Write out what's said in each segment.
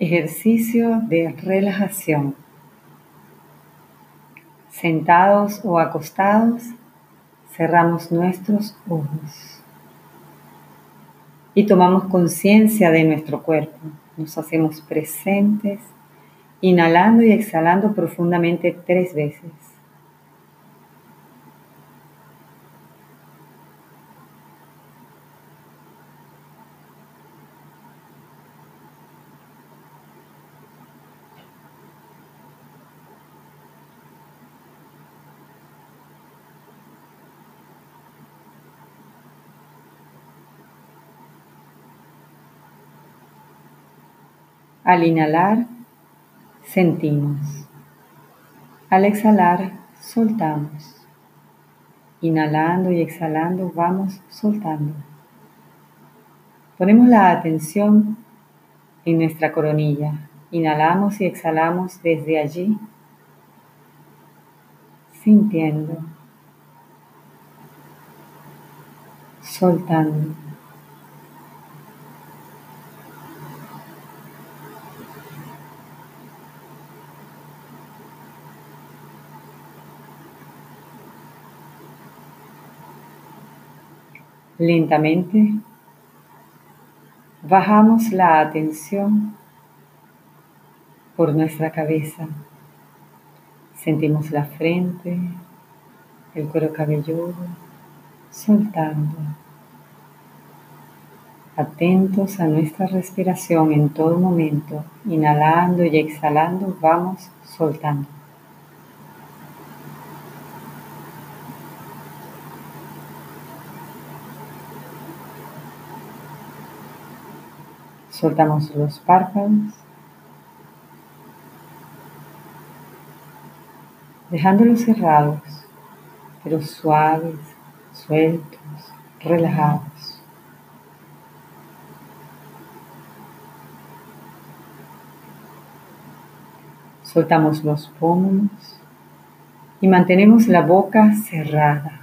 Ejercicio de relajación. Sentados o acostados, cerramos nuestros ojos y tomamos conciencia de nuestro cuerpo. Nos hacemos presentes, inhalando y exhalando profundamente tres veces. Al inhalar, sentimos. Al exhalar, soltamos. Inhalando y exhalando, vamos soltando. Ponemos la atención en nuestra coronilla. Inhalamos y exhalamos desde allí, sintiendo, soltando. Lentamente bajamos la atención por nuestra cabeza. Sentimos la frente, el cuero cabelludo, soltando. Atentos a nuestra respiración en todo momento, inhalando y exhalando, vamos soltando. Soltamos los párpados. Dejándolos cerrados, pero suaves, sueltos, relajados. Soltamos los pómulos y mantenemos la boca cerrada.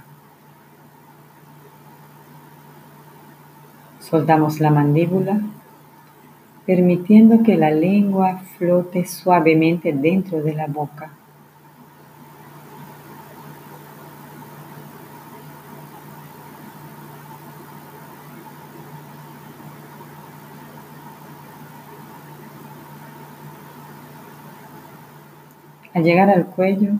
Soltamos la mandíbula permitiendo que la lengua flote suavemente dentro de la boca. Al llegar al cuello,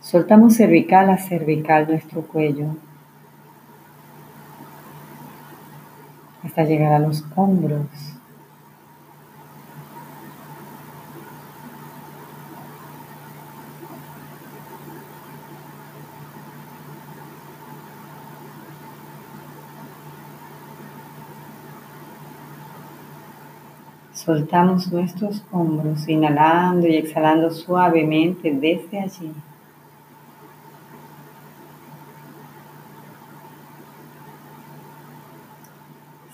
soltamos cervical a cervical nuestro cuello hasta llegar a los hombros. Soltamos nuestros hombros, inhalando y exhalando suavemente desde allí.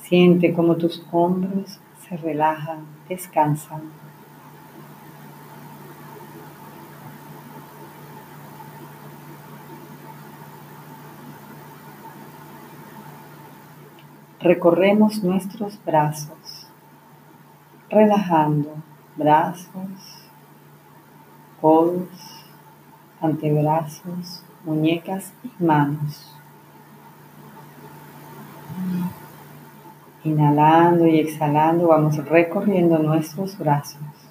Siente como tus hombros se relajan, descansan. Recorremos nuestros brazos relajando brazos, codos, antebrazos, muñecas y manos. Inhalando y exhalando vamos recorriendo nuestros brazos.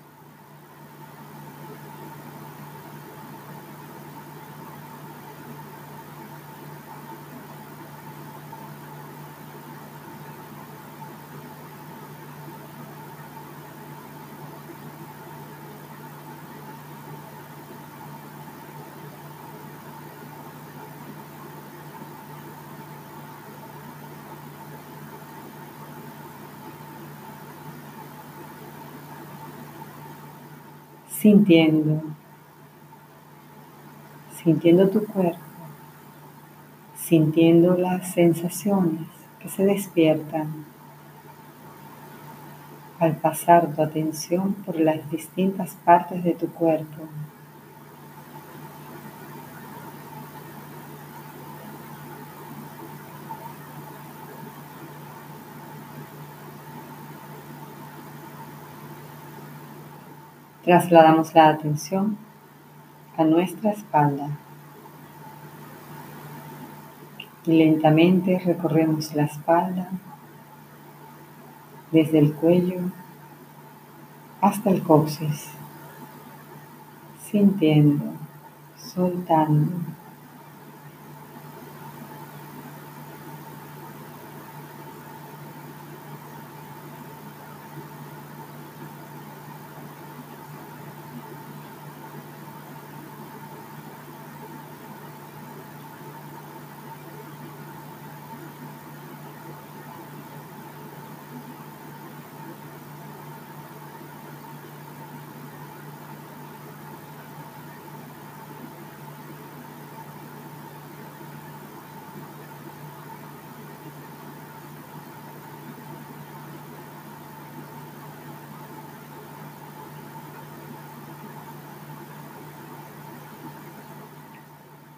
Sintiendo, sintiendo tu cuerpo, sintiendo las sensaciones que se despiertan al pasar tu atención por las distintas partes de tu cuerpo. Trasladamos la atención a nuestra espalda y lentamente recorremos la espalda desde el cuello hasta el coxis, sintiendo, soltando.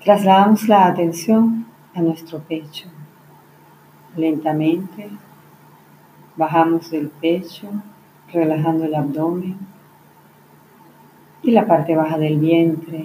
Trasladamos la atención a nuestro pecho. Lentamente bajamos del pecho, relajando el abdomen y la parte baja del vientre,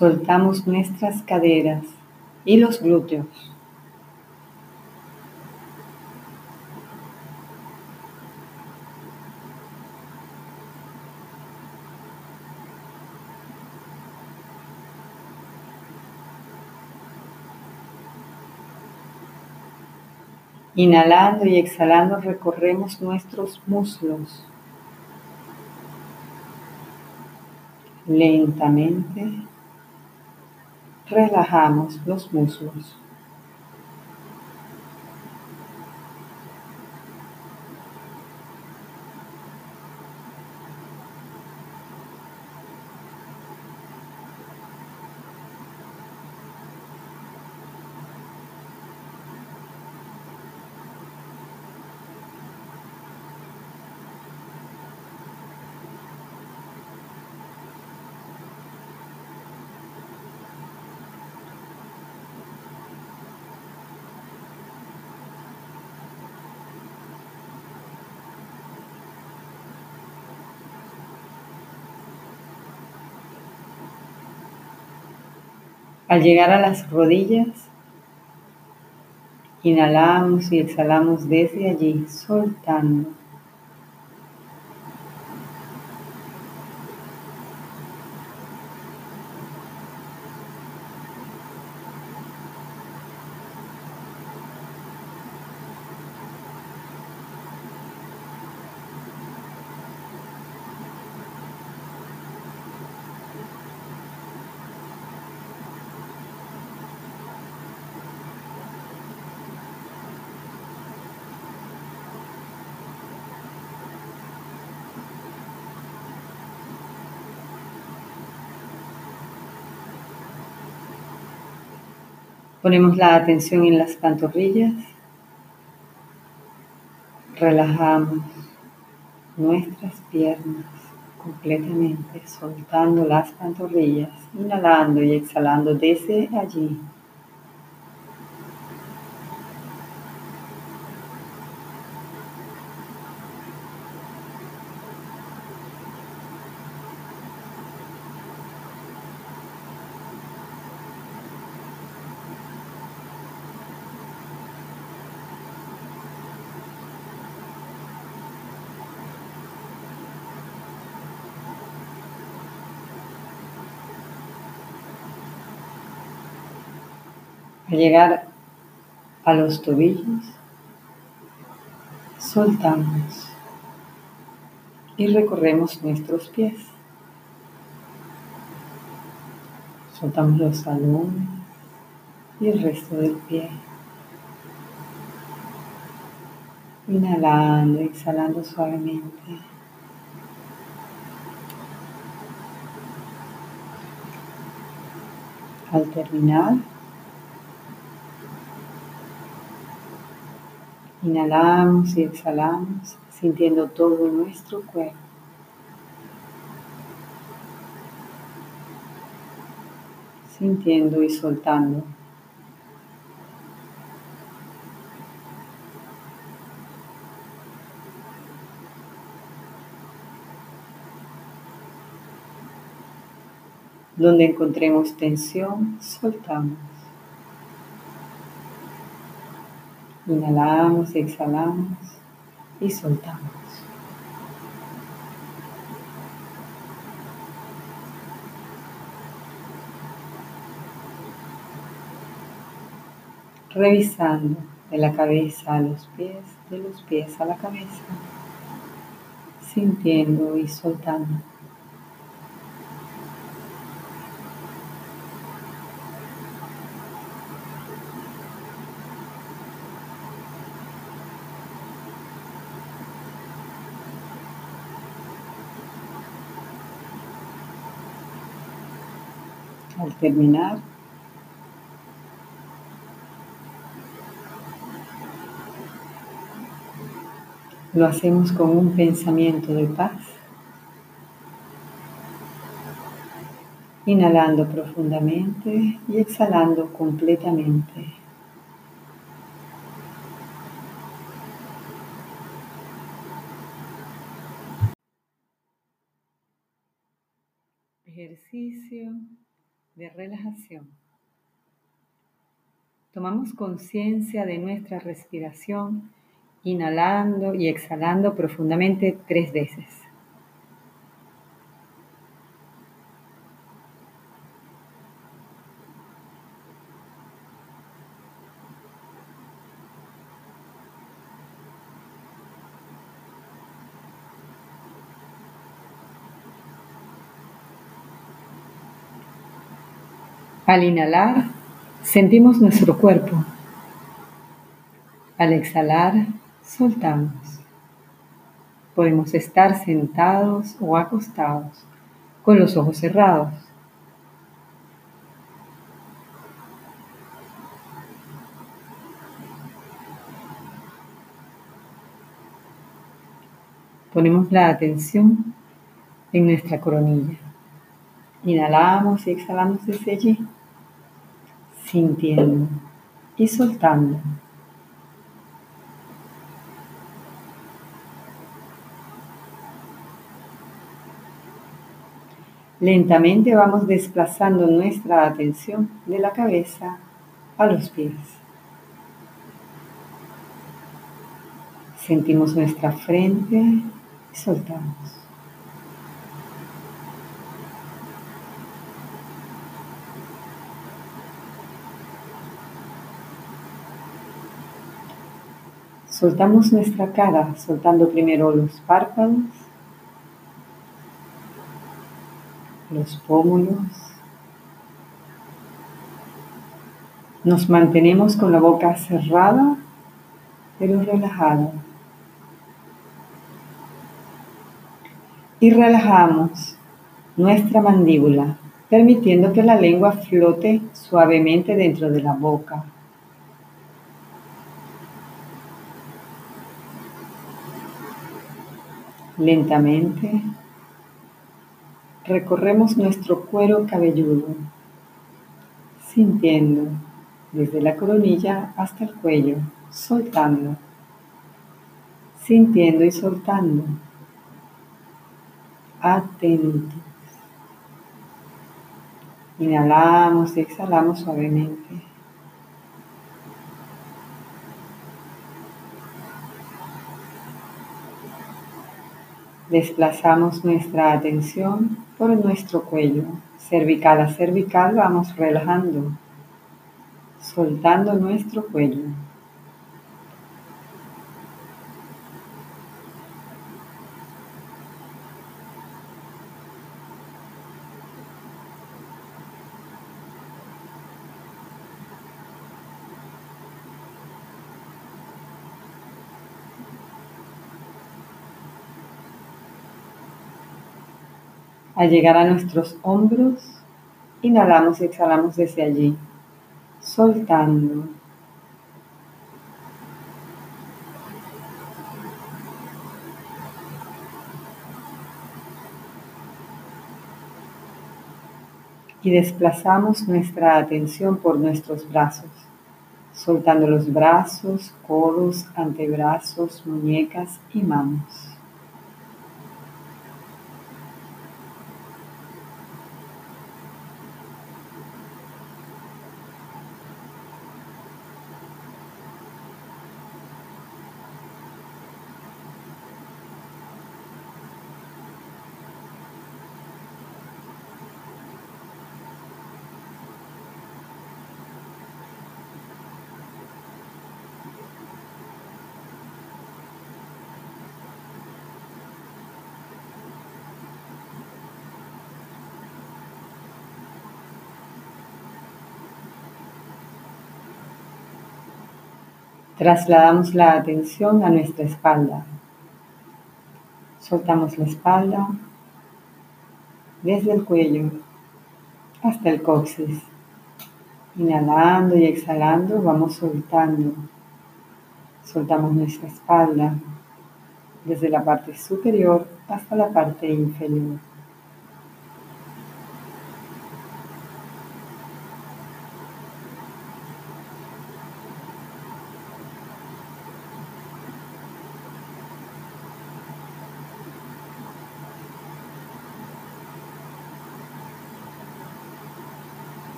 Soltamos nuestras caderas y los glúteos. Inhalando y exhalando recorremos nuestros muslos. Lentamente relajamos los muslos. Al llegar a las rodillas, inhalamos y exhalamos desde allí, soltando. Ponemos la atención en las pantorrillas. Relajamos nuestras piernas completamente, soltando las pantorrillas, inhalando y exhalando desde allí. Al llegar a los tobillos, soltamos y recorremos nuestros pies. Soltamos los talones y el resto del pie. Inhalando, exhalando suavemente. Al terminar, inhalamos y exhalamos sintiendo todo nuestro cuerpo. Sintiendo y soltando. Donde encontremos tensión, soltamos. Inhalamos y exhalamos y soltamos. Revisando de la cabeza a los pies, de los pies a la cabeza, sintiendo y soltando. Al terminar, lo hacemos con un pensamiento de paz, inhalando profundamente y exhalando completamente. Ejercicio de relajación. Tomamos conciencia de nuestra respiración, inhalando y exhalando profundamente tres veces. Al inhalar, sentimos nuestro cuerpo. Al exhalar, soltamos. Podemos estar sentados o acostados, con los ojos cerrados. Ponemos la atención en nuestra coronilla. Inhalamos y exhalamos desde allí sintiendo y soltando. Lentamente vamos desplazando nuestra atención de la cabeza a los pies. Sentimos nuestra frente y soltamos. Soltamos nuestra cara, soltando primero los párpados, los pómulos. Nos mantenemos con la boca cerrada, pero relajada. Y relajamos nuestra mandíbula, permitiendo que la lengua flote suavemente dentro de la boca. Lentamente recorremos nuestro cuero cabelludo, sintiendo desde la coronilla hasta el cuello, soltando, sintiendo y soltando, atentos. Inhalamos y exhalamos suavemente. Desplazamos nuestra atención por nuestro cuello. Cervical a cervical vamos relajando, soltando nuestro cuello. Al llegar a nuestros hombros, Inhalamos y exhalamos desde allí, soltando. Y desplazamos nuestra atención por nuestros brazos, soltando los brazos, codos, antebrazos, muñecas y manos. Trasladamos la atención a nuestra espalda. Soltamos la espalda desde el cuello hasta el coxis. Inhalando y exhalando vamos soltando. Soltamos nuestra espalda desde la parte superior hasta la parte inferior.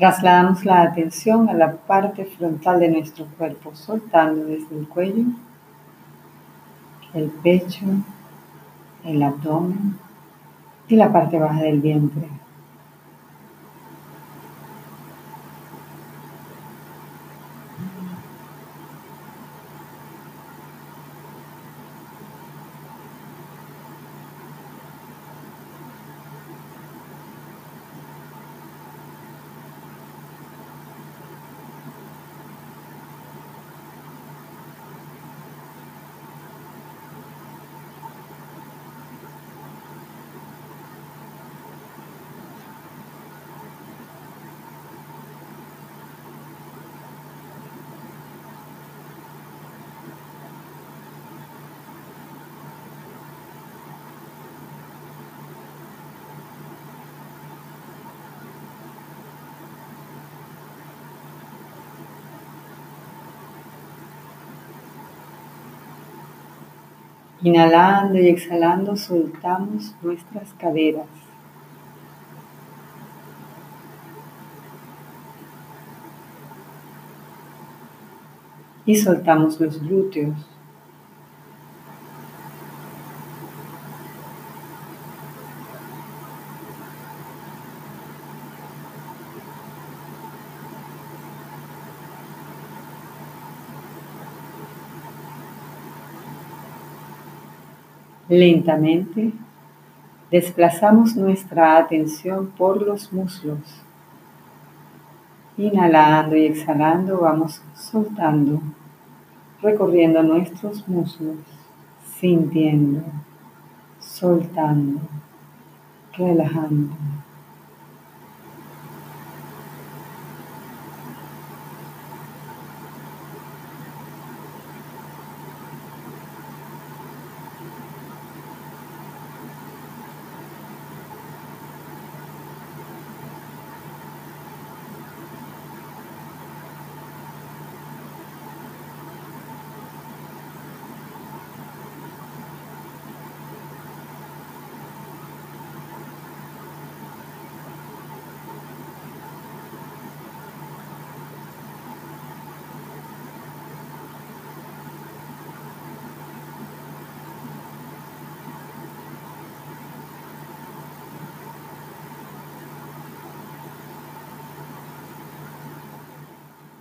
Trasladamos la atención a la parte frontal de nuestro cuerpo, soltando desde el cuello, el pecho, el abdomen y la parte baja del vientre. Inhalando y exhalando soltamos nuestras caderas. Y soltamos los glúteos. Lentamente desplazamos nuestra atención por los muslos. Inhalando y exhalando vamos soltando, recorriendo nuestros muslos, sintiendo, soltando, relajando.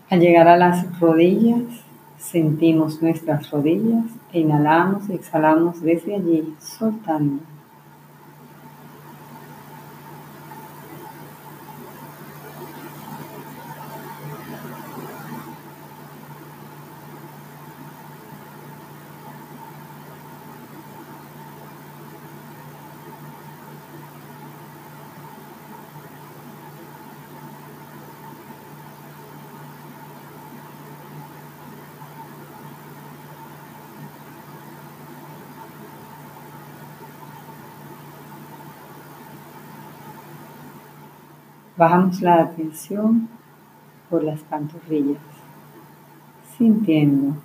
Al llegar a las rodillas, sentimos nuestras rodillas e inhalamos y exhalamos desde allí, soltando. Bajamos la atención por las pantorrillas, sintiendo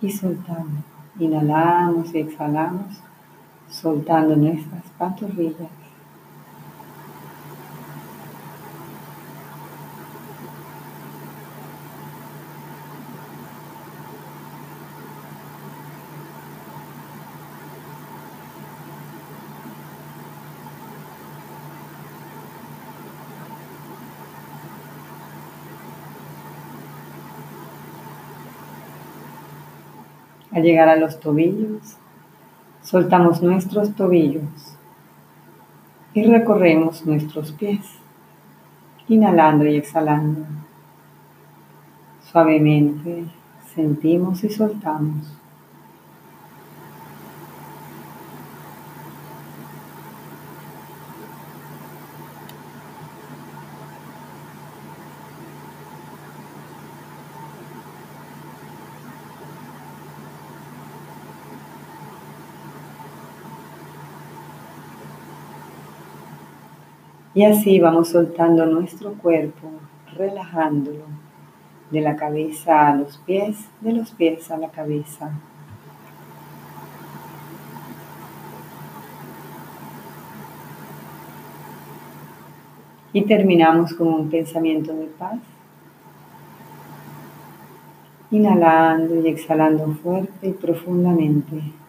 y soltando. Inhalamos y exhalamos, soltando nuestras pantorrillas. Al llegar a los tobillos, soltamos nuestros tobillos y recorremos nuestros pies, inhalando y exhalando. Suavemente sentimos y soltamos. Y así vamos soltando nuestro cuerpo, relajándolo de la cabeza a los pies, de los pies a la cabeza. Y terminamos con un pensamiento de paz. Inhalando y exhalando fuerte y profundamente.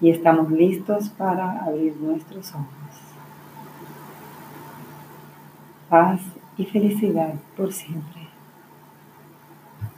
Y estamos listos para abrir nuestros ojos. Paz y felicidad por siempre.